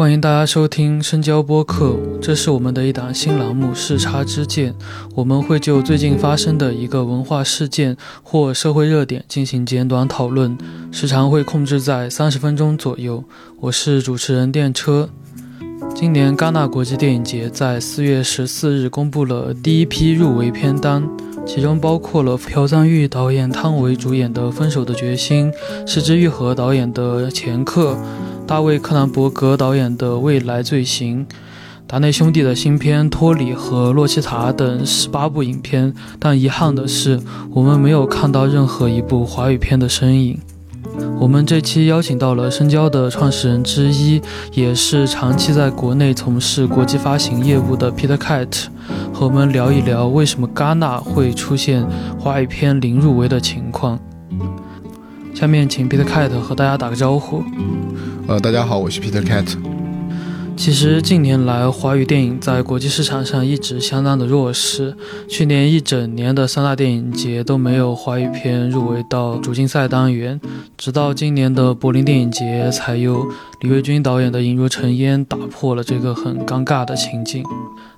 欢迎大家收听深交播客，这是我们的一档新栏目《视差之见》，我们会就最近发生的一个文化事件或社会热点进行简短讨论，时长会控制在三十分钟左右。我是主持人电车。今年戛纳国际电影节在四月十四日公布了第一批入围片单。其中包括了朴赞郁导演、汤唯主演的《分手的决心》，石之愈合导演的《前客》，大卫·柯南伯格导演的《未来罪行》，达内兄弟的新片《托里》和《洛奇塔》等十八部影片。但遗憾的是，我们没有看到任何一部华语片的身影。我们这期邀请到了深交的创始人之一，也是长期在国内从事国际发行业务的 Peter Cat，和我们聊一聊为什么戛纳会出现华语片零入围的情况。下面请 Peter Cat 和大家打个招呼。呃，大家好，我是 Peter Cat。其实近年来，华语电影在国际市场上一直相当的弱势。去年一整年的三大电影节都没有华语片入围到主竞赛单元，直到今年的柏林电影节，才由李卫军导演的《引入尘烟》打破了这个很尴尬的情景。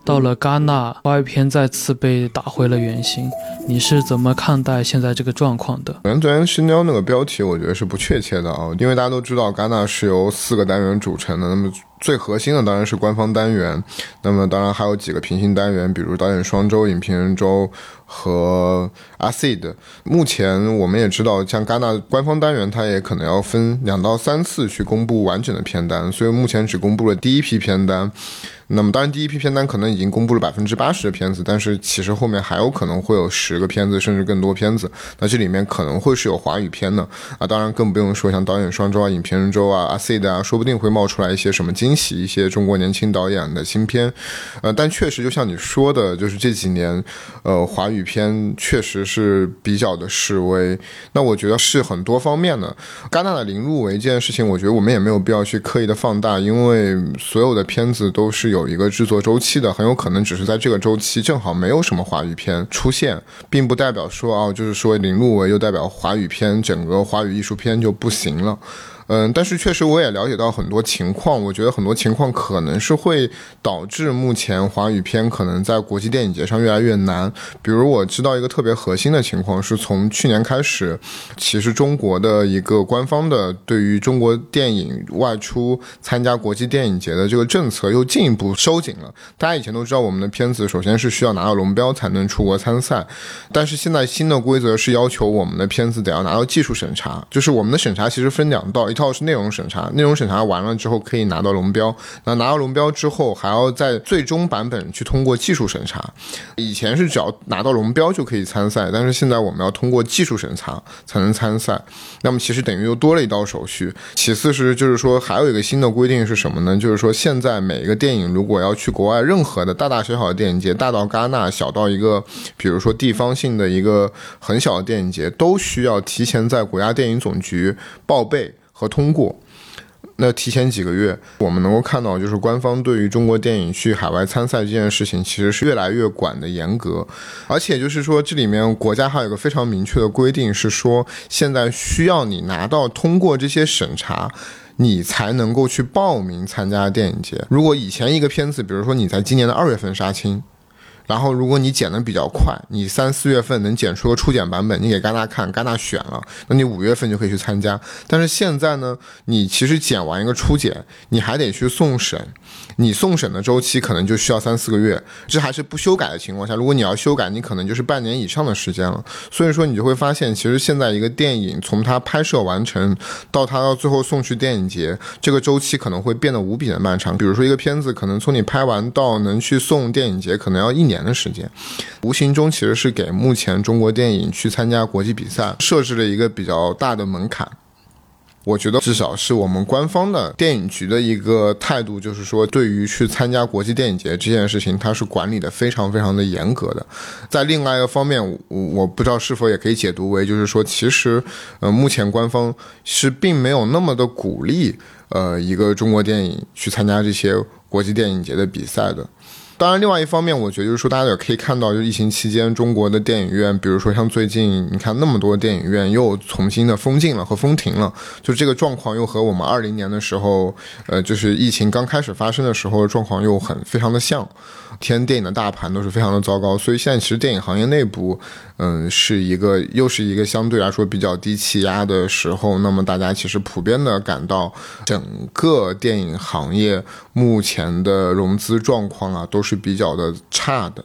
到了戛纳，华语片再次被打回了原形。你是怎么看待现在这个状况的？首先，昨天深交那个标题，我觉得是不确切的啊，因为大家都知道，戛纳是由四个单元组成的。那么最核心的当然是官方单元，那么当然还有几个平行单元，比如导演双周、影评人周和阿 cid。目前我们也知道，像戛纳官方单元，它也可能要分两到三次去公布完整的片单，所以目前只公布了第一批片单。那么当然，第一批片单可能已经公布了百分之八十的片子，但是其实后面还有可能会有十个片子，甚至更多片子。那这里面可能会是有华语片的啊，当然更不用说像导演双周啊、影评人周啊、阿 C 的啊，说不定会冒出来一些什么惊喜，一些中国年轻导演的新片。呃，但确实就像你说的，就是这几年，呃，华语片确实是比较的示威。那我觉得是很多方面的。戛纳的零入围这件事情，我觉得我们也没有必要去刻意的放大，因为所有的片子都是有。有一个制作周期的，很有可能只是在这个周期正好没有什么华语片出现，并不代表说啊，就是说零入围又代表华语片整个华语艺术片就不行了。嗯，但是确实我也了解到很多情况，我觉得很多情况可能是会导致目前华语片可能在国际电影节上越来越难。比如我知道一个特别核心的情况，是从去年开始，其实中国的一个官方的对于中国电影外出参加国际电影节的这个政策又进一步收紧了。大家以前都知道，我们的片子首先是需要拿到龙标才能出国参赛，但是现在新的规则是要求我们的片子得要拿到技术审查，就是我们的审查其实分两道，一。套是内容审查，内容审查完了之后可以拿到龙标，那拿到龙标之后还要在最终版本去通过技术审查。以前是只要拿到龙标就可以参赛，但是现在我们要通过技术审查才能参赛。那么其实等于又多了一道手续。其次是就是说还有一个新的规定是什么呢？就是说现在每一个电影如果要去国外任何的大大小小的电影节，大到戛纳，小到一个比如说地方性的一个很小的电影节，都需要提前在国家电影总局报备。和通过，那提前几个月，我们能够看到，就是官方对于中国电影去海外参赛这件事情，其实是越来越管的严格。而且就是说，这里面国家还有一个非常明确的规定，是说现在需要你拿到通过这些审查，你才能够去报名参加电影节。如果以前一个片子，比如说你在今年的二月份杀青。然后，如果你剪的比较快，你三四月份能剪出个初剪版本，你给戛纳看，戛纳选了，那你五月份就可以去参加。但是现在呢，你其实剪完一个初剪，你还得去送审，你送审的周期可能就需要三四个月，这还是不修改的情况下。如果你要修改，你可能就是半年以上的时间了。所以说，你就会发现，其实现在一个电影从它拍摄完成到它到最后送去电影节，这个周期可能会变得无比的漫长。比如说，一个片子可能从你拍完到能去送电影节，可能要一年。的时间，无形中其实是给目前中国电影去参加国际比赛设置了一个比较大的门槛。我觉得至少是我们官方的电影局的一个态度，就是说对于去参加国际电影节这件事情，它是管理的非常非常的严格的。在另外一个方面，我我不知道是否也可以解读为，就是说其实呃目前官方是并没有那么的鼓励呃一个中国电影去参加这些国际电影节的比赛的。当然，另外一方面，我觉得就是说，大家也可以看到，就疫情期间中国的电影院，比如说像最近你看那么多电影院又重新的封禁了和封停了，就这个状况又和我们二零年的时候，呃，就是疫情刚开始发生的时候状况又很非常的像。天电影的大盘都是非常的糟糕，所以现在其实电影行业内部，嗯，是一个又是一个相对来说比较低气压的时候。那么大家其实普遍的感到，整个电影行业目前的融资状况啊都是是比较的差的，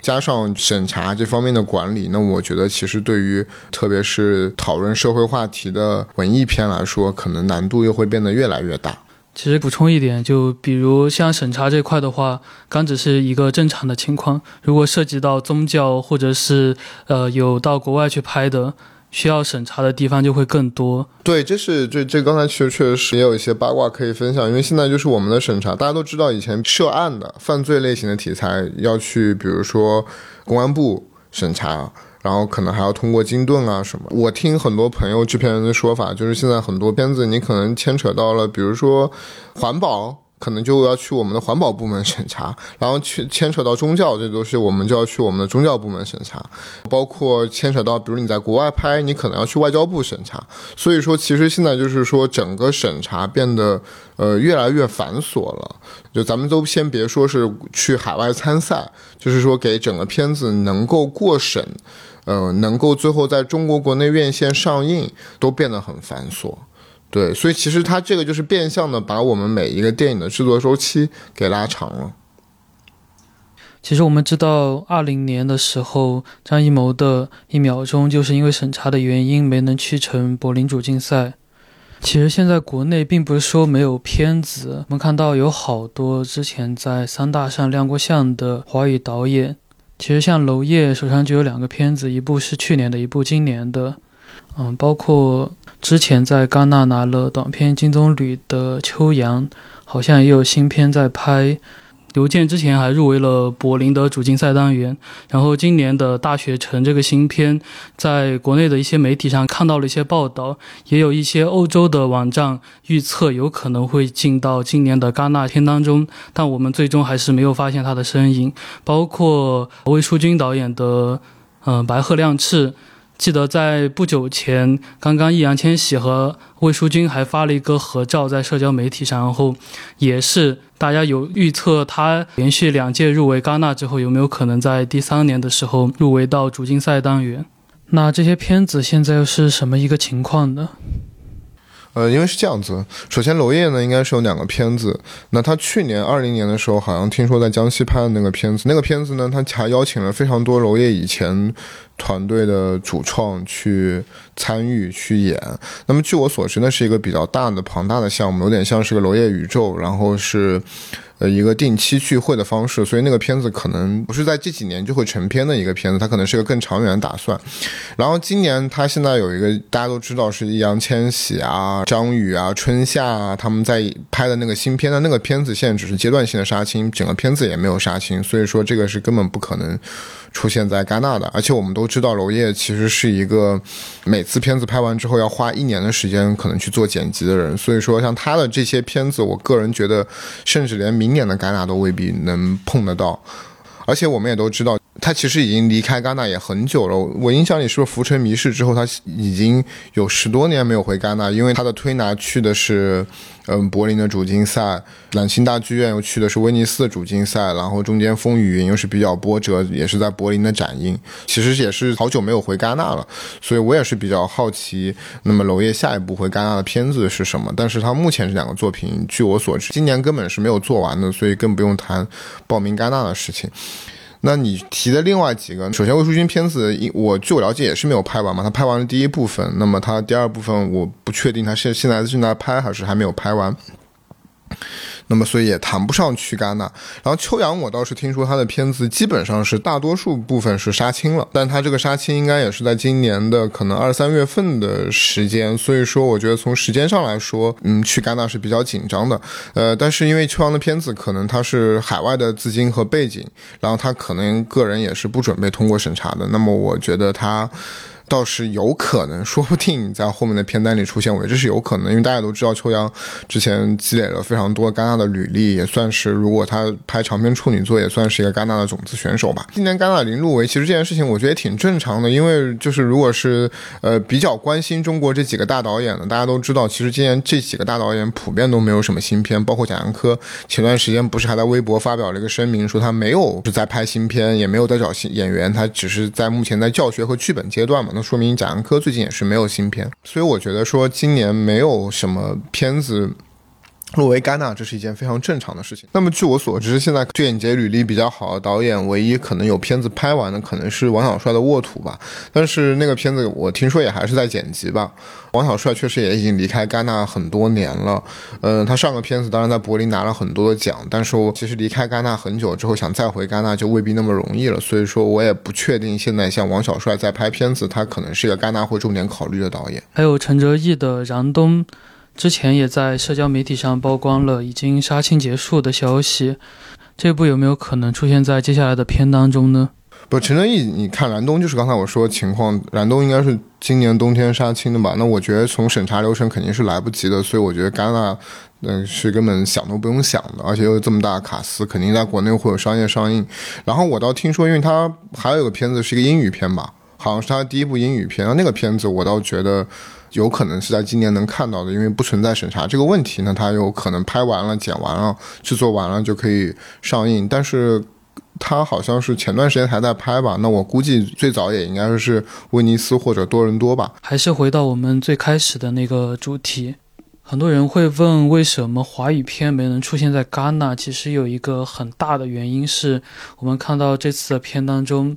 加上审查这方面的管理，那我觉得其实对于特别是讨论社会话题的文艺片来说，可能难度又会变得越来越大。其实补充一点，就比如像审查这块的话，刚只是一个正常的情况。如果涉及到宗教或者是呃有到国外去拍的，需要审查的地方就会更多。对，这是这这刚才确确实也有一些八卦可以分享，因为现在就是我们的审查，大家都知道以前涉案的犯罪类型的题材要去，比如说公安部审查。然后可能还要通过金盾啊什么。我听很多朋友制片人的说法，就是现在很多片子你可能牵扯到了，比如说环保。可能就要去我们的环保部门审查，然后去牵扯到宗教，这都是我们就要去我们的宗教部门审查，包括牵扯到，比如你在国外拍，你可能要去外交部审查。所以说，其实现在就是说，整个审查变得呃越来越繁琐了。就咱们都先别说是去海外参赛，就是说给整个片子能够过审，呃，能够最后在中国国内院线上映，都变得很繁琐。对，所以其实它这个就是变相的把我们每一个电影的制作周期给拉长了。其实我们知道，二零年的时候，张艺谋的一秒钟就是因为审查的原因没能去成柏林主竞赛。其实现在国内并不是说没有片子，我们看到有好多之前在三大上亮过相的华语导演。其实像娄烨手上就有两个片子，一部是去年的，一部今年的。嗯，包括之前在戛纳拿了短片金棕榈的秋阳，好像也有新片在拍。刘健之前还入围了柏林的主竞赛单元。然后今年的大学城这个新片，在国内的一些媒体上看到了一些报道，也有一些欧洲的网站预测有可能会进到今年的戛纳片当中，但我们最终还是没有发现他的身影。包括魏书君导演的嗯《白鹤亮翅》。记得在不久前，刚刚易烊千玺和魏书君还发了一个合照在社交媒体上，然后也是大家有预测他连续两届入围戛纳之后，有没有可能在第三年的时候入围到主竞赛单元？那这些片子现在又是什么一个情况呢？呃，因为是这样子，首先娄烨呢应该是有两个片子，那他去年二零年的时候好像听说在江西拍的那个片子，那个片子呢他还邀请了非常多娄烨以前团队的主创去参与去演。那么据我所知，那是一个比较大的庞大的项目，有点像是个娄烨宇宙，然后是。呃，一个定期聚会的方式，所以那个片子可能不是在这几年就会成片的一个片子，它可能是个更长远的打算。然后今年他现在有一个大家都知道是易烊千玺啊、张宇啊、春夏啊他们在拍的那个新片的那个片子，现在只是阶段性的杀青，整个片子也没有杀青，所以说这个是根本不可能。出现在戛纳的，而且我们都知道，娄烨其实是一个每次片子拍完之后要花一年的时间可能去做剪辑的人，所以说像他的这些片子，我个人觉得，甚至连明年的戛纳都未必能碰得到。而且我们也都知道，他其实已经离开戛纳也很久了。我印象里是不是《浮沉迷事》之后，他已经有十多年没有回戛纳，因为他的推拿去的是。嗯，柏林的主竞赛，兰心大剧院又去的是威尼斯的主竞赛，然后中间风雨云又是比较波折，也是在柏林的展映，其实也是好久没有回戛纳了，所以我也是比较好奇，那么娄烨下一部回戛纳的片子是什么？但是他目前这两个作品，据我所知，今年根本是没有做完的，所以更不用谈报名戛纳的事情。那你提的另外几个，首先魏书君片子，我据我了解也是没有拍完嘛，他拍完了第一部分，那么他第二部分我不确定他现现在正在拍还是还没有拍完。那么，所以也谈不上去戛纳。然后秋阳，我倒是听说他的片子基本上是大多数部分是杀青了，但他这个杀青应该也是在今年的可能二三月份的时间。所以说，我觉得从时间上来说，嗯，去戛纳是比较紧张的。呃，但是因为秋阳的片子可能他是海外的资金和背景，然后他可能个人也是不准备通过审查的。那么，我觉得他。倒是有可能，说不定在后面的片单里出现，我觉得这是有可能，因为大家都知道秋阳之前积累了非常多戛纳的履历，也算是如果他拍长篇处女作，也算是一个戛纳的种子选手吧。今年戛纳零入围，其实这件事情我觉得也挺正常的，因为就是如果是呃比较关心中国这几个大导演的，大家都知道，其实今年这几个大导演普遍都没有什么新片，包括贾樟柯，前段时间不是还在微博发表了一个声明，说他没有是在拍新片，也没有在找新演员，他只是在目前在教学和剧本阶段嘛。那说明贾樟柯最近也是没有新片，所以我觉得说今年没有什么片子入围戛纳，这是一件非常正常的事情。那么据我所知，现在电影节履历比较好的导演，唯一可能有片子拍完的，可能是王小帅的《沃土》吧。但是那个片子我听说也还是在剪辑吧。王小帅确实也已经离开戛纳很多年了，嗯，他上个片子当然在柏林拿了很多的奖，但是我其实离开戛纳很久之后，想再回戛纳就未必那么容易了。所以说我也不确定现在像王小帅在拍片子，他可能是一个戛纳会重点考虑的导演。还有陈哲艺的《燃冬》。之前也在社交媒体上曝光了已经杀青结束的消息，这部有没有可能出现在接下来的片当中呢？不，陈正义，你看燃冬就是刚才我说的情况，燃冬应该是今年冬天杀青的吧？那我觉得从审查流程肯定是来不及的，所以我觉得戛纳嗯是根本想都不用想的，而且又这么大卡司，肯定在国内会有商业上映。然后我倒听说，因为它还有个片子是一个英语片吧，好像是他第一部英语片，那个片子我倒觉得。有可能是在今年能看到的，因为不存在审查这个问题，那他有可能拍完了、剪完了、制作完了就可以上映。但是，他好像是前段时间还在拍吧？那我估计最早也应该是威尼斯或者多伦多吧。还是回到我们最开始的那个主题，很多人会问为什么华语片没能出现在戛纳？其实有一个很大的原因是我们看到这次的片当中，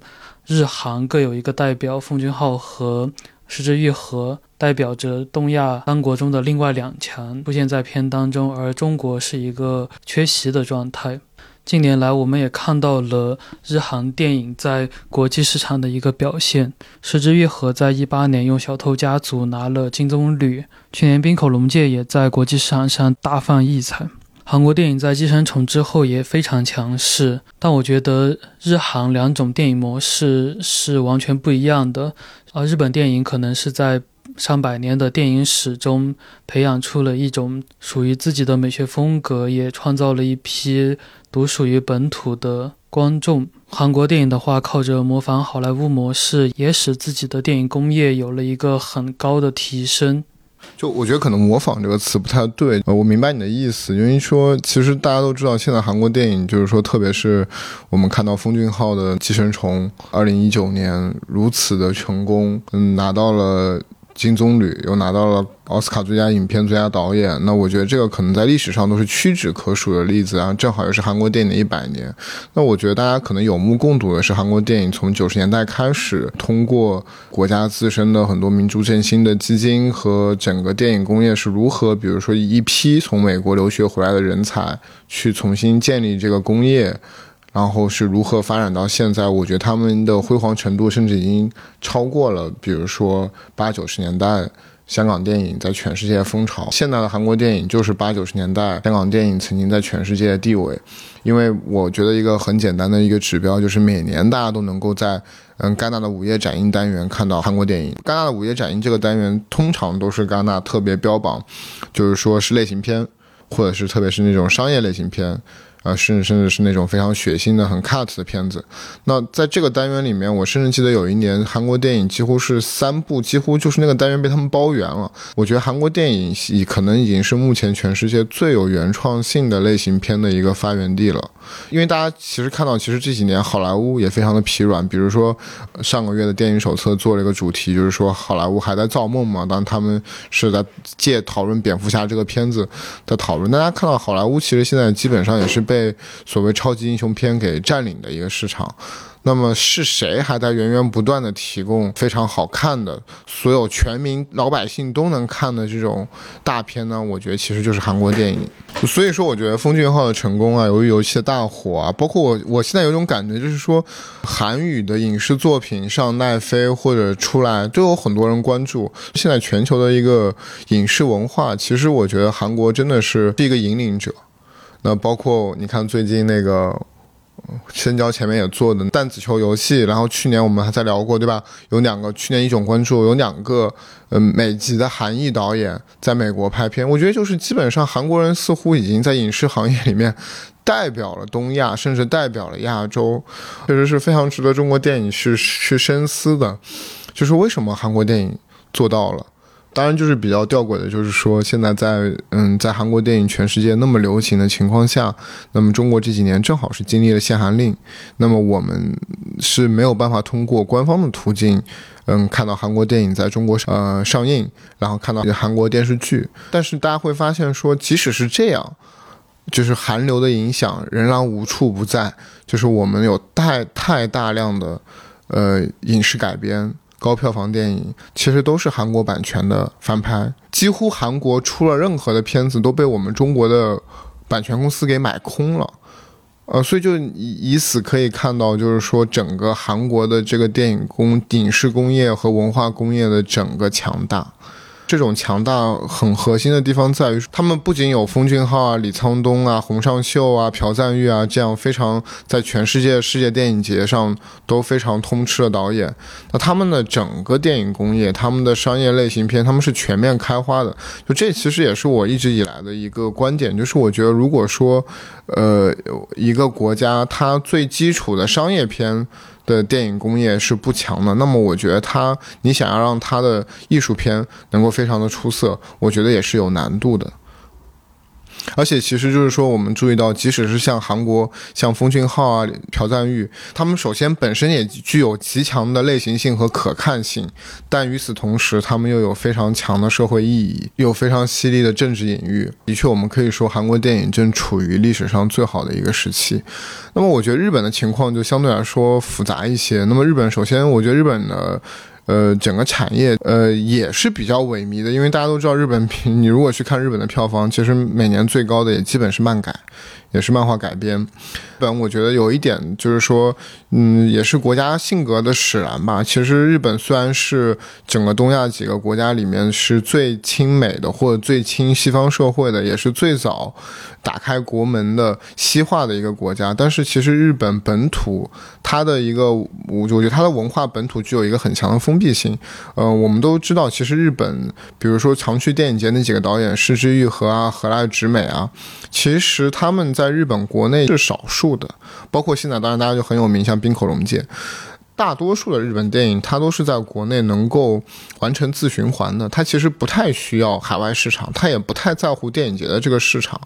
日韩各有一个代表，奉俊昊和。石之愈合代表着东亚三国中的另外两强出现在片当中，而中国是一个缺席的状态。近年来，我们也看到了日韩电影在国际市场的一个表现。石之愈合在一八年用《小偷家族》拿了金棕榈，去年《滨口龙介》也在国际市场上大放异彩。韩国电影在《寄生虫》之后也非常强势，但我觉得日韩两种电影模式是完全不一样的。而日本电影可能是在上百年的电影史中培养出了一种属于自己的美学风格，也创造了一批独属于本土的观众。韩国电影的话，靠着模仿好莱坞模式，也使自己的电影工业有了一个很高的提升。就我觉得可能“模仿”这个词不太对，呃，我明白你的意思，因为说其实大家都知道，现在韩国电影就是说，特别是我们看到奉俊昊的《寄生虫》，二零一九年如此的成功，嗯，拿到了。金棕榈又拿到了奥斯卡最佳影片、最佳导演，那我觉得这个可能在历史上都是屈指可数的例子啊。正好又是韩国电影的一百年，那我觉得大家可能有目共睹的是，韩国电影从九十年代开始，通过国家自身的很多民族振兴的基金和整个电影工业是如何，比如说一批从美国留学回来的人才去重新建立这个工业。然后是如何发展到现在？我觉得他们的辉煌程度甚至已经超过了，比如说八九十年代香港电影在全世界风潮。现在的韩国电影就是八九十年代香港电影曾经在全世界的地位。因为我觉得一个很简单的一个指标就是每年大家都能够在嗯戛纳的午夜展映单元看到韩国电影。戛纳的午夜展映这个单元通常都是戛纳特别标榜，就是说是类型片，或者是特别是那种商业类型片。啊，甚至甚至是那种非常血腥的、很 cut 的片子。那在这个单元里面，我甚至记得有一年韩国电影几乎是三部，几乎就是那个单元被他们包圆了。我觉得韩国电影已可能已经是目前全世界最有原创性的类型片的一个发源地了。因为大家其实看到，其实这几年好莱坞也非常的疲软。比如说上个月的电影手册做了一个主题，就是说好莱坞还在造梦嘛？当他们是在借讨论蝙蝠侠这个片子的讨论。大家看到好莱坞其实现在基本上也是。被所谓超级英雄片给占领的一个市场，那么是谁还在源源不断的提供非常好看的、所有全民老百姓都能看的这种大片呢？我觉得其实就是韩国电影。所以说，我觉得风俊昊的成功啊，由于游戏的大火啊，包括我，我现在有种感觉，就是说韩语的影视作品上奈飞或者出来，都有很多人关注。现在全球的一个影视文化，其实我觉得韩国真的是一个引领者。那包括你看最近那个深交前面也做的弹子球游戏，然后去年我们还在聊过，对吧？有两个去年一种关注，有两个嗯美籍的韩裔导演在美国拍片，我觉得就是基本上韩国人似乎已经在影视行业里面代表了东亚，甚至代表了亚洲，确实是非常值得中国电影去去深思的，就是为什么韩国电影做到了。当然，就是比较吊诡的，就是说现在在嗯，在韩国电影全世界那么流行的情况下，那么中国这几年正好是经历了限韩令，那么我们是没有办法通过官方的途径，嗯，看到韩国电影在中国上呃上映，然后看到韩国电视剧。但是大家会发现说，即使是这样，就是韩流的影响仍然无处不在，就是我们有太太大量的呃影视改编。高票房电影其实都是韩国版权的翻拍，几乎韩国出了任何的片子都被我们中国的版权公司给买空了，呃，所以就以以此可以看到，就是说整个韩国的这个电影工、影视工业和文化工业的整个强大。这种强大很核心的地方在于，他们不仅有奉俊昊啊、李沧东啊、洪尚秀啊、朴赞玉啊这样非常在全世界世界电影节上都非常通吃的导演，那他们的整个电影工业、他们的商业类型片，他们是全面开花的。就这其实也是我一直以来的一个观点，就是我觉得如果说，呃，一个国家它最基础的商业片。的电影工业是不强的，那么我觉得他，你想要让他的艺术片能够非常的出色，我觉得也是有难度的。而且，其实就是说，我们注意到，即使是像韩国，像奉俊昊啊、朴赞玉，他们首先本身也具有极强的类型性和可看性，但与此同时，他们又有非常强的社会意义，有非常犀利的政治隐喻。的确，我们可以说，韩国电影正处于历史上最好的一个时期。那么，我觉得日本的情况就相对来说复杂一些。那么，日本首先，我觉得日本的。呃，整个产业呃也是比较萎靡的，因为大家都知道日本，你如果去看日本的票房，其实每年最高的也基本是漫改。也是漫画改编，本我觉得有一点就是说，嗯，也是国家性格的使然吧。其实日本虽然是整个东亚几个国家里面是最亲美的，或者最亲西方社会的，也是最早打开国门的西化的一个国家。但是其实日本本土它的一个，我我觉得它的文化本土具有一个很强的封闭性。呃，我们都知道，其实日本，比如说常去电影节那几个导演，失之愈合啊，河濑直美啊，其实他们。在日本国内是少数的，包括现在，当然大家就很有名，像滨口龙介。大多数的日本电影，它都是在国内能够完成自循环的，它其实不太需要海外市场，它也不太在乎电影节的这个市场。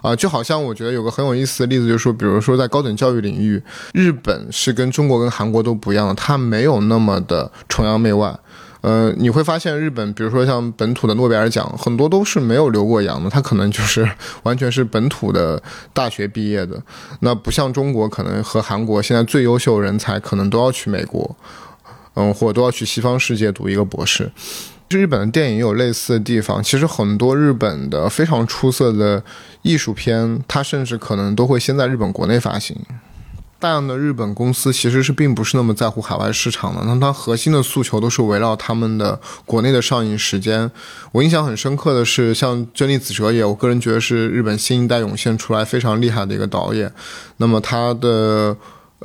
啊，就好像我觉得有个很有意思的例子，就是说，比如说在高等教育领域，日本是跟中国跟韩国都不一样的，它没有那么的崇洋媚外。呃，你会发现日本，比如说像本土的诺贝尔奖，很多都是没有留过洋的，他可能就是完全是本土的大学毕业的。那不像中国，可能和韩国现在最优秀人才可能都要去美国，嗯，或者都要去西方世界读一个博士。日本的电影有类似的地方，其实很多日本的非常出色的艺术片，它甚至可能都会先在日本国内发行。大量的日本公司其实是并不是那么在乎海外市场的，那它核心的诉求都是围绕他们的国内的上映时间。我印象很深刻的是，像真利子哲也，我个人觉得是日本新一代涌现出来非常厉害的一个导演。那么他的。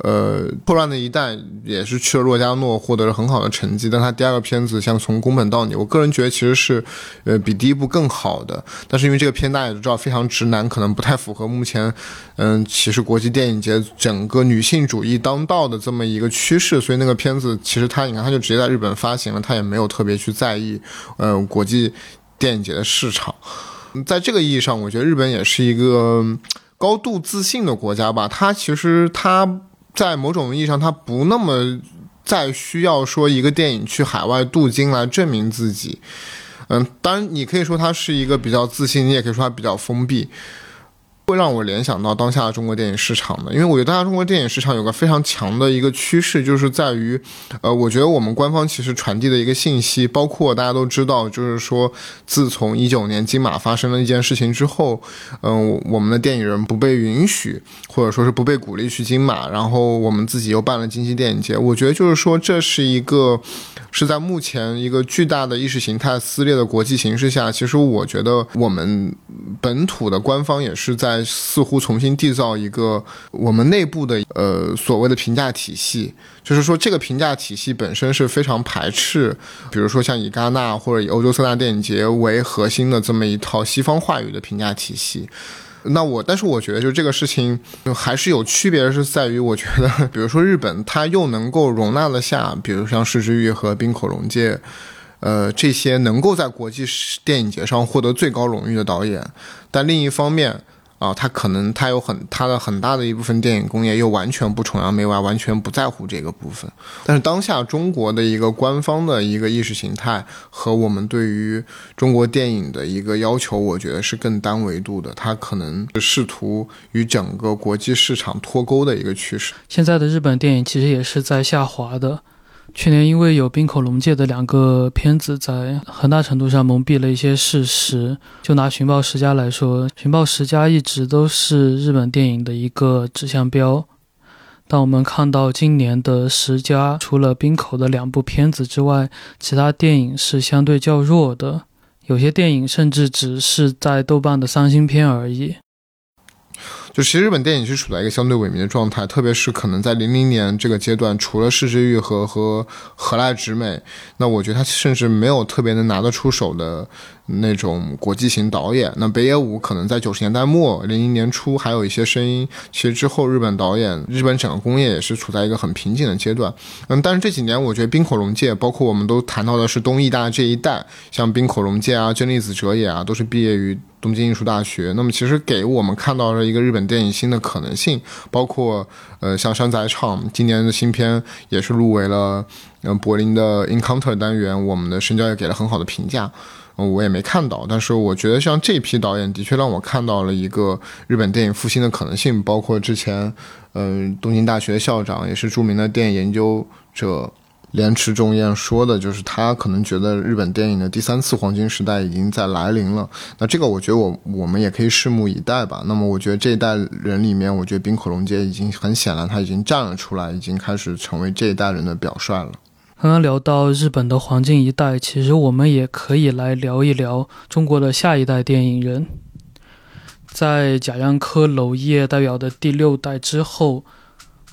呃，破乱的一代也是去了洛迦诺，获得了很好的成绩。但他第二个片子像从宫本到你，我个人觉得其实是，呃，比第一部更好的。但是因为这个片大家也知道非常直男，可能不太符合目前，嗯，其实国际电影节整个女性主义当道的这么一个趋势，所以那个片子其实他你看他就直接在日本发行了，他也没有特别去在意，呃，国际电影节的市场。在这个意义上，我觉得日本也是一个高度自信的国家吧。它其实它。在某种意义上，他不那么再需要说一个电影去海外镀金来证明自己。嗯，当然，你可以说他是一个比较自信，你也可以说他比较封闭。会让我联想到当下的中国电影市场的，因为我觉得当下中国电影市场有个非常强的一个趋势，就是在于，呃，我觉得我们官方其实传递的一个信息，包括大家都知道，就是说，自从一九年金马发生了一件事情之后，嗯，我们的电影人不被允许，或者说是不被鼓励去金马，然后我们自己又办了金鸡电影节，我觉得就是说这是一个。是在目前一个巨大的意识形态撕裂的国际形势下，其实我觉得我们本土的官方也是在似乎重新缔造一个我们内部的呃所谓的评价体系，就是说这个评价体系本身是非常排斥，比如说像以戛纳或者以欧洲三大电影节为核心的这么一套西方话语的评价体系。那我，但是我觉得，就这个事情还是有区别，是在于我觉得，比如说日本，它又能够容纳得下，比如像市之玉和冰口龙介，呃，这些能够在国际电影节上获得最高荣誉的导演，但另一方面。啊，他可能他有很他的很大的一部分电影工业又完全不崇洋媚外，完全不在乎这个部分。但是当下中国的一个官方的一个意识形态和我们对于中国电影的一个要求，我觉得是更单维度的。它可能试图与整个国际市场脱钩的一个趋势。现在的日本电影其实也是在下滑的。去年因为有冰口龙介的两个片子，在很大程度上蒙蔽了一些事实。就拿《寻宝十佳》来说，《寻宝十佳》一直都是日本电影的一个指向标。当我们看到今年的十佳，除了冰口的两部片子之外，其他电影是相对较弱的，有些电影甚至只是在豆瓣的三星片而已。就其实日本电影是处在一个相对萎靡的状态，特别是可能在零零年这个阶段，除了市之愈和和河濑直美，那我觉得他甚至没有特别能拿得出手的。那种国际型导演，那北野武可能在九十年代末、零零年初还有一些声音。其实之后，日本导演、日本整个工业也是处在一个很瓶颈的阶段。嗯，但是这几年，我觉得冰口龙介，包括我们都谈到的是东艺大这一代，像冰口龙介啊、真利子哲也啊，都是毕业于东京艺术大学。那么，其实给我们看到了一个日本电影新的可能性。包括呃，像山仔唱今年的新片也是入围了，嗯，柏林的 Encounter 单元，我们的深交也给了很好的评价。我也没看到，但是我觉得像这批导演的确让我看到了一个日本电影复兴的可能性。包括之前，嗯，东京大学校长也是著名的电影研究者连池重彦说的，就是他可能觉得日本电影的第三次黄金时代已经在来临了。那这个我觉得我我们也可以拭目以待吧。那么我觉得这一代人里面，我觉得滨口龙介已经很显然他已经站了出来，已经开始成为这一代人的表率了。刚刚聊到日本的黄金一代，其实我们也可以来聊一聊中国的下一代电影人。在贾樟柯、娄烨代表的第六代之后。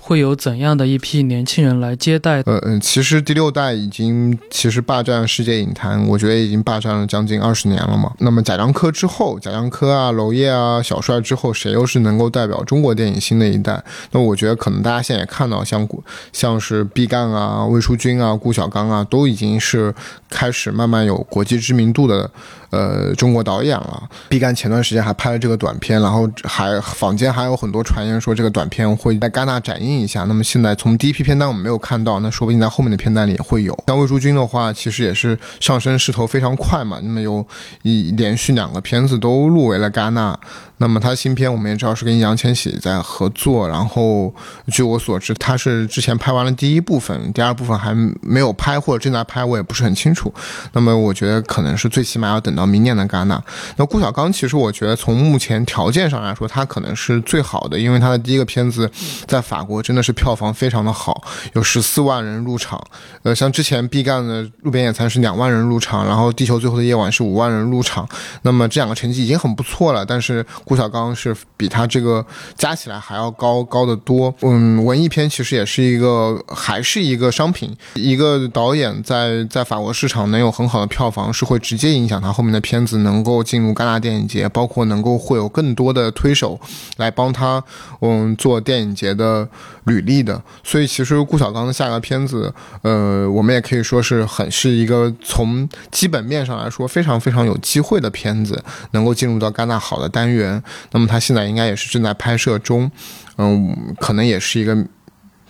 会有怎样的一批年轻人来接待？呃嗯，其实第六代已经其实霸占世界影坛，我觉得已经霸占了将近二十年了嘛。那么贾樟柯之后，贾樟柯啊、娄烨啊、小帅之后，谁又是能够代表中国电影新的一代？那我觉得可能大家现在也看到，像像是毕赣啊、魏书君啊、顾晓刚啊，都已经是开始慢慢有国际知名度的。呃，中国导演了，毕赣前段时间还拍了这个短片，然后还坊间还有很多传言说这个短片会在戛纳展映一下。那么现在从第一批片单我们没有看到，那说不定在后面的片单里也会有。像魏淑君的话，其实也是上升势头非常快嘛，那么有一连续两个片子都入围了戛纳。那么他新片我们也知道是跟易烊千玺在合作，然后据我所知，他是之前拍完了第一部分，第二部分还没有拍或者正在拍，我也不是很清楚。那么我觉得可能是最起码要等到明年的戛纳。那顾晓刚其实我觉得从目前条件上来说，他可能是最好的，因为他的第一个片子在法国真的是票房非常的好，有十四万人入场。呃，像之前毕赣的《路边野餐》是两万人入场，然后《地球最后的夜晚》是五万人入场。那么这两个成绩已经很不错了，但是。顾晓刚是比他这个加起来还要高高的多。嗯，文艺片其实也是一个，还是一个商品。一个导演在在法国市场能有很好的票房，是会直接影响他后面的片子能够进入戛纳电影节，包括能够会有更多的推手来帮他嗯做电影节的履历的。所以其实顾晓刚的下个片子，呃，我们也可以说是很是一个从基本面上来说非常非常有机会的片子，能够进入到戛纳好的单元。那么他现在应该也是正在拍摄中，嗯，可能也是一个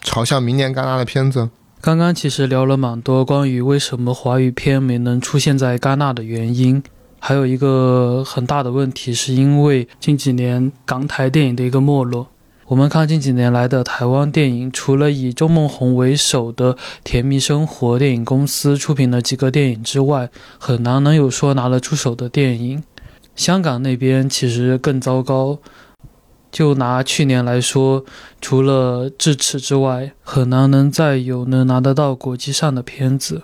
朝向明年戛纳的片子。刚刚其实聊了蛮多关于为什么华语片没能出现在戛纳的原因，还有一个很大的问题是因为近几年港台电影的一个没落。我们看近几年来的台湾电影，除了以周梦红为首的甜蜜生活电影公司出品的几个电影之外，很难能有说拿得出手的电影。香港那边其实更糟糕，就拿去年来说，除了智齿之外，很难能再有能拿得到国际上的片子。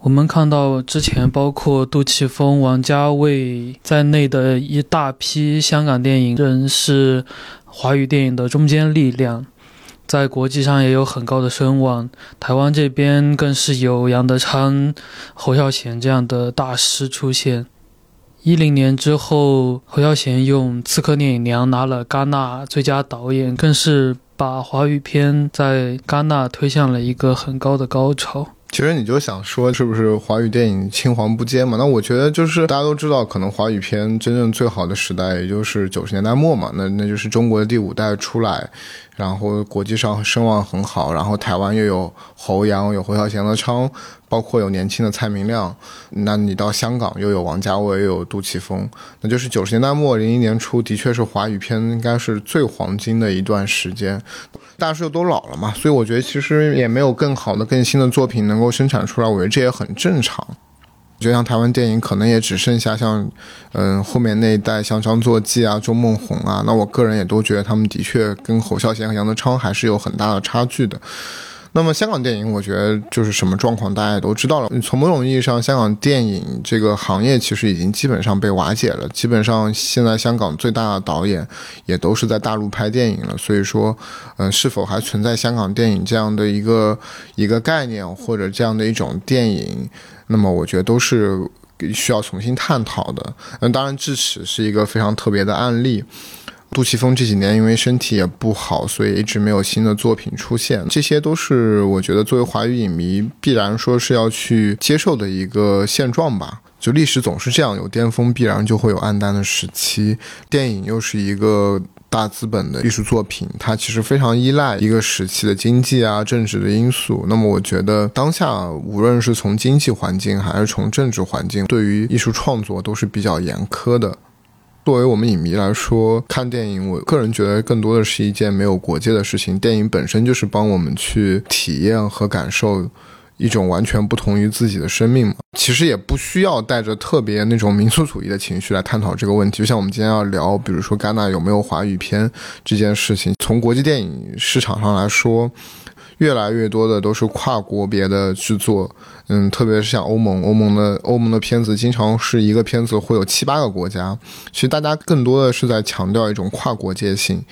我们看到之前包括杜琪峰、王家卫在内的一大批香港电影人是华语电影的中坚力量，在国际上也有很高的声望。台湾这边更是有杨德昌、侯孝贤这样的大师出现。一零年之后，侯孝贤用《刺客聂隐娘》拿了戛纳最佳导演，更是把华语片在戛纳推向了一个很高的高潮。其实你就想说，是不是华语电影青黄不接嘛？那我觉得就是大家都知道，可能华语片真正最好的时代，也就是九十年代末嘛。那那就是中国的第五代出来，然后国际上声望很好，然后台湾又有侯阳、有侯孝贤、的昌，包括有年轻的蔡明亮。那你到香港又有王家卫，又有杜琪峰，那就是九十年代末、零一年初，的确是华语片应该是最黄金的一段时间。大师又都老了嘛，所以我觉得其实也没有更好的、更新的作品能够生产出来，我觉得这也很正常。就像台湾电影可能也只剩下像，嗯，后面那一代像张作骥啊、周梦红啊，那我个人也都觉得他们的确跟侯孝贤和杨德昌还是有很大的差距的。那么香港电影，我觉得就是什么状况，大家也都知道了。从某种意义上，香港电影这个行业其实已经基本上被瓦解了。基本上现在香港最大的导演也都是在大陆拍电影了。所以说，嗯，是否还存在香港电影这样的一个一个概念或者这样的一种电影，那么我觉得都是需要重新探讨的。嗯，当然，智齿是一个非常特别的案例。杜琪峰这几年因为身体也不好，所以一直没有新的作品出现。这些都是我觉得作为华语影迷必然说是要去接受的一个现状吧。就历史总是这样，有巅峰必然就会有暗淡的时期。电影又是一个大资本的艺术作品，它其实非常依赖一个时期的经济啊、政治的因素。那么我觉得当下无论是从经济环境还是从政治环境，对于艺术创作都是比较严苛的。作为我们影迷来说，看电影，我个人觉得更多的是一件没有国界的事情。电影本身就是帮我们去体验和感受一种完全不同于自己的生命嘛。其实也不需要带着特别那种民族主义的情绪来探讨这个问题。就像我们今天要聊，比如说戛纳有没有华语片这件事情，从国际电影市场上来说。越来越多的都是跨国别的制作，嗯，特别是像欧盟，欧盟的欧盟的片子经常是一个片子会有七八个国家。其实大家更多的是在强调一种跨国界性。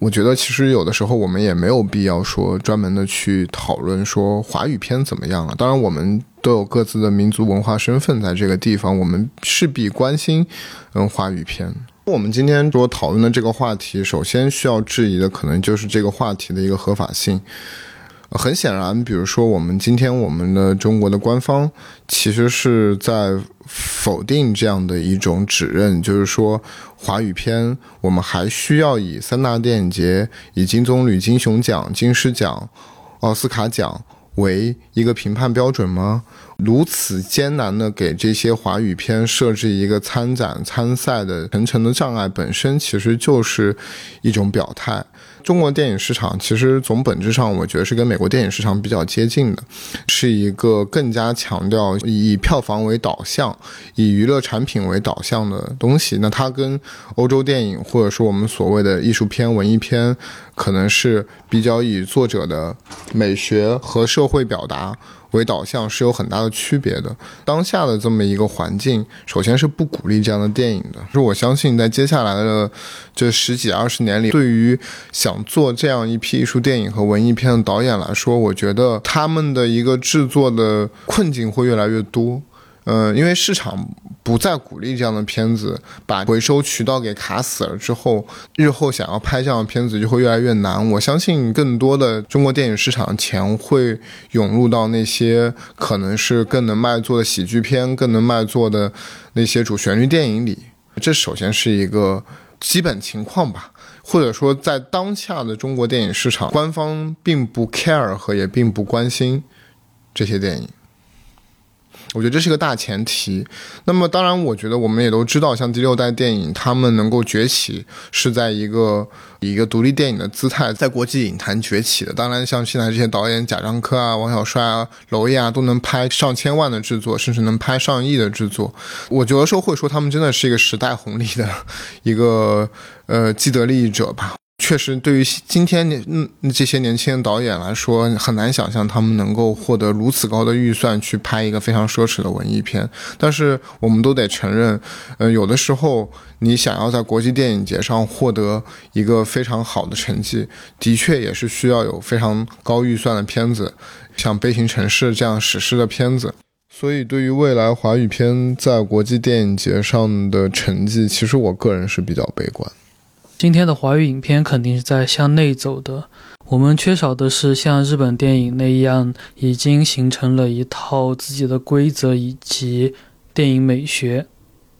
我觉得其实有的时候我们也没有必要说专门的去讨论说华语片怎么样了。当然，我们都有各自的民族文化身份在这个地方，我们势必关心嗯华语片。我们今天说讨论的这个话题，首先需要质疑的可能就是这个话题的一个合法性。很显然，比如说我们今天我们的中国的官方其实是在否定这样的一种指认，就是说华语片我们还需要以三大电影节、以金棕榈、金熊奖、金狮奖、奥斯卡奖为一个评判标准吗？如此艰难的给这些华语片设置一个参展参赛的层层的障碍，本身其实就是一种表态。中国电影市场其实从本质上，我觉得是跟美国电影市场比较接近的，是一个更加强调以票房为导向、以娱乐产品为导向的东西。那它跟欧洲电影或者说我们所谓的艺术片、文艺片，可能是比较以作者的美学和社会表达。为导向是有很大的区别的。当下的这么一个环境，首先是不鼓励这样的电影的。是我相信，在接下来的这十几二十年里，对于想做这样一批艺术电影和文艺片的导演来说，我觉得他们的一个制作的困境会越来越多。嗯，因为市场不再鼓励这样的片子，把回收渠道给卡死了之后，日后想要拍这样的片子就会越来越难。我相信更多的中国电影市场钱会涌入到那些可能是更能卖座的喜剧片、更能卖座的那些主旋律电影里。这首先是一个基本情况吧，或者说在当下的中国电影市场，官方并不 care 和也并不关心这些电影。我觉得这是个大前提。那么，当然，我觉得我们也都知道，像第六代电影，他们能够崛起，是在一个以一个独立电影的姿态，在国际影坛崛起的。当然，像现在这些导演，贾樟柯啊、王小帅啊、娄烨啊，都能拍上千万的制作，甚至能拍上亿的制作。我有的时候会说，他们真的是一个时代红利的一个呃既得利益者吧。确实，对于今天年嗯这些年轻的导演来说，很难想象他们能够获得如此高的预算去拍一个非常奢侈的文艺片。但是，我们都得承认，呃，有的时候你想要在国际电影节上获得一个非常好的成绩，的确也是需要有非常高预算的片子，像《悲情城市》这样史诗的片子。所以，对于未来华语片在国际电影节上的成绩，其实我个人是比较悲观。今天的华语影片肯定是在向内走的，我们缺少的是像日本电影那样已经形成了一套自己的规则以及电影美学。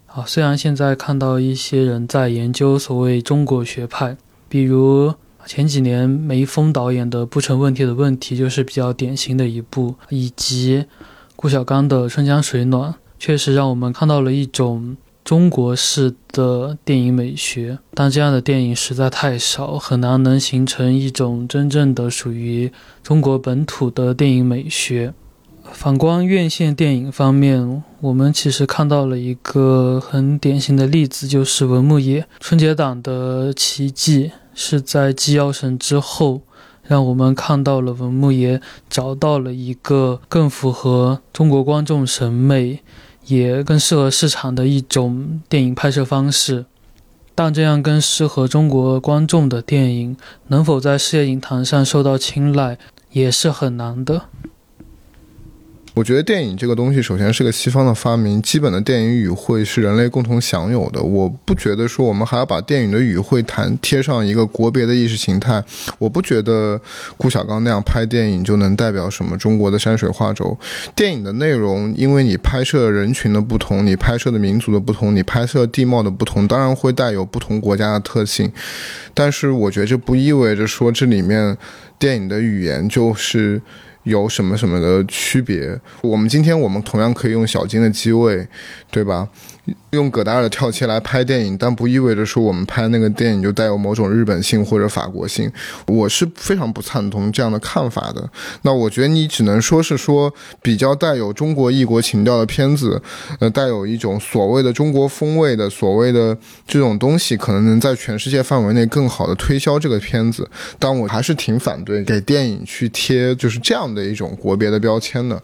啊，虽然现在看到一些人在研究所谓中国学派，比如前几年梅峰导演的《不成问题的问题》就是比较典型的一部，以及顾晓刚的《春江水暖》，确实让我们看到了一种。中国式的电影美学，但这样的电影实在太少，很难能形成一种真正的属于中国本土的电影美学。反观院线电影方面，我们其实看到了一个很典型的例子，就是文牧野春节档的奇迹，是在《机妖神》之后，让我们看到了文牧野找到了一个更符合中国观众审美。也更适合市场的一种电影拍摄方式，但这样更适合中国观众的电影能否在世界影坛上受到青睐，也是很难的。我觉得电影这个东西，首先是个西方的发明，基本的电影语汇是人类共同享有的。我不觉得说我们还要把电影的语汇谈贴上一个国别的意识形态。我不觉得顾晓刚那样拍电影就能代表什么中国的山水画轴。电影的内容，因为你拍摄人群的不同，你拍摄的民族的不同，你拍摄地貌的不同，当然会带有不同国家的特性。但是我觉得这不意味着说这里面电影的语言就是。有什么什么的区别？我们今天我们同样可以用小金的机位，对吧？用葛达尔的跳切来拍电影，但不意味着说我们拍那个电影就带有某种日本性或者法国性。我是非常不赞同这样的看法的。那我觉得你只能说是说比较带有中国异国情调的片子，呃，带有一种所谓的中国风味的所谓的这种东西，可能能在全世界范围内更好的推销这个片子。但我还是挺反对给电影去贴就是这样的一种国别的标签的。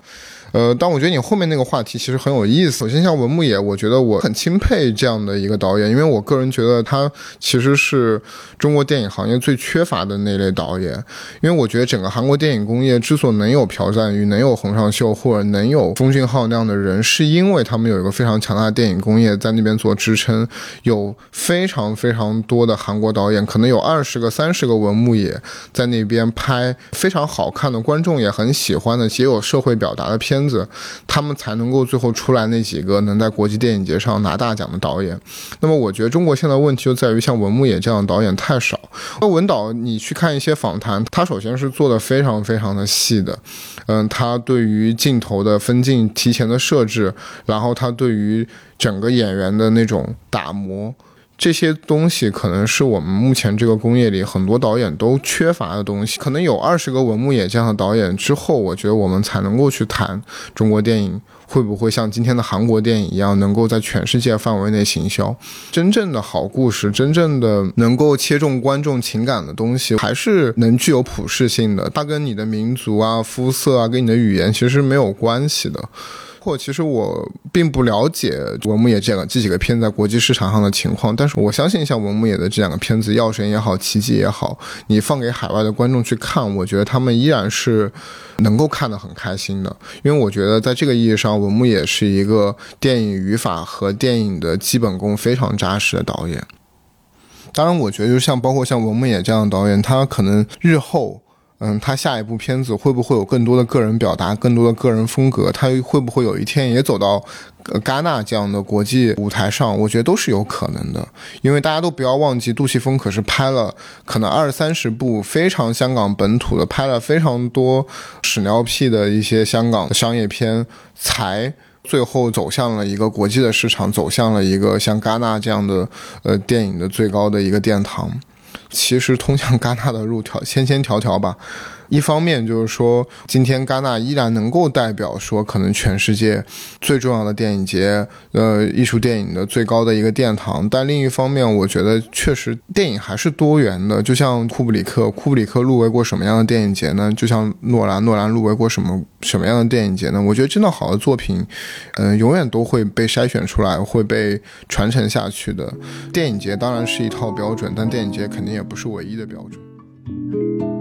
呃，但我觉得你后面那个话题其实很有意思。首先，像文牧野，我觉得我很钦佩这样的一个导演，因为我个人觉得他其实是中国电影行业最缺乏的那类导演。因为我觉得整个韩国电影工业之所能有朴赞郁、能有洪尚秀或者能有钟俊浩那样的人，是因为他们有一个非常强大的电影工业在那边做支撑，有非常非常多的韩国导演，可能有二十个、三十个文牧野在那边拍非常好看的、观众也很喜欢的、也有社会表达的片。子，他们才能够最后出来那几个能在国际电影节上拿大奖的导演。那么，我觉得中国现在问题就在于像文牧野这样的导演太少。那文导，你去看一些访谈，他首先是做的非常非常的细的，嗯，他对于镜头的分镜提前的设置，然后他对于整个演员的那种打磨。这些东西可能是我们目前这个工业里很多导演都缺乏的东西。可能有二十个文牧野这样的导演之后，我觉得我们才能够去谈中国电影会不会像今天的韩国电影一样，能够在全世界范围内行销。真正的好故事，真正的能够切中观众情感的东西，还是能具有普适性的。它跟你的民族啊、肤色啊、跟你的语言其实没有关系的。或其实我并不了解文牧野这个这几个片在国际市场上的情况，但是我相信像文牧野的这两个片子《药神》也好，《奇迹》也好，你放给海外的观众去看，我觉得他们依然是能够看得很开心的。因为我觉得在这个意义上，文牧野是一个电影语法和电影的基本功非常扎实的导演。当然，我觉得就像包括像文牧野这样的导演，他可能日后。嗯，他下一部片子会不会有更多的个人表达，更多的个人风格？他会不会有一天也走到呃戛纳这样的国际舞台上？我觉得都是有可能的。因为大家都不要忘记，杜琪峰可是拍了可能二三十部非常香港本土的，拍了非常多屎尿屁的一些香港商业片，才最后走向了一个国际的市场，走向了一个像戛纳这样的呃电影的最高的一个殿堂。其实通向戛纳的路条千千条条吧，一方面就是说，今天戛纳依然能够代表说，可能全世界最重要的电影节，呃，艺术电影的最高的一个殿堂。但另一方面，我觉得确实电影还是多元的。就像库布里克，库布里克入围过什么样的电影节呢？就像诺兰，诺兰入围过什么什么样的电影节呢？我觉得真的好的作品，嗯，永远都会被筛选出来，会被传承下去的。电影节当然是一套标准，但电影节肯定也不是唯一的标准。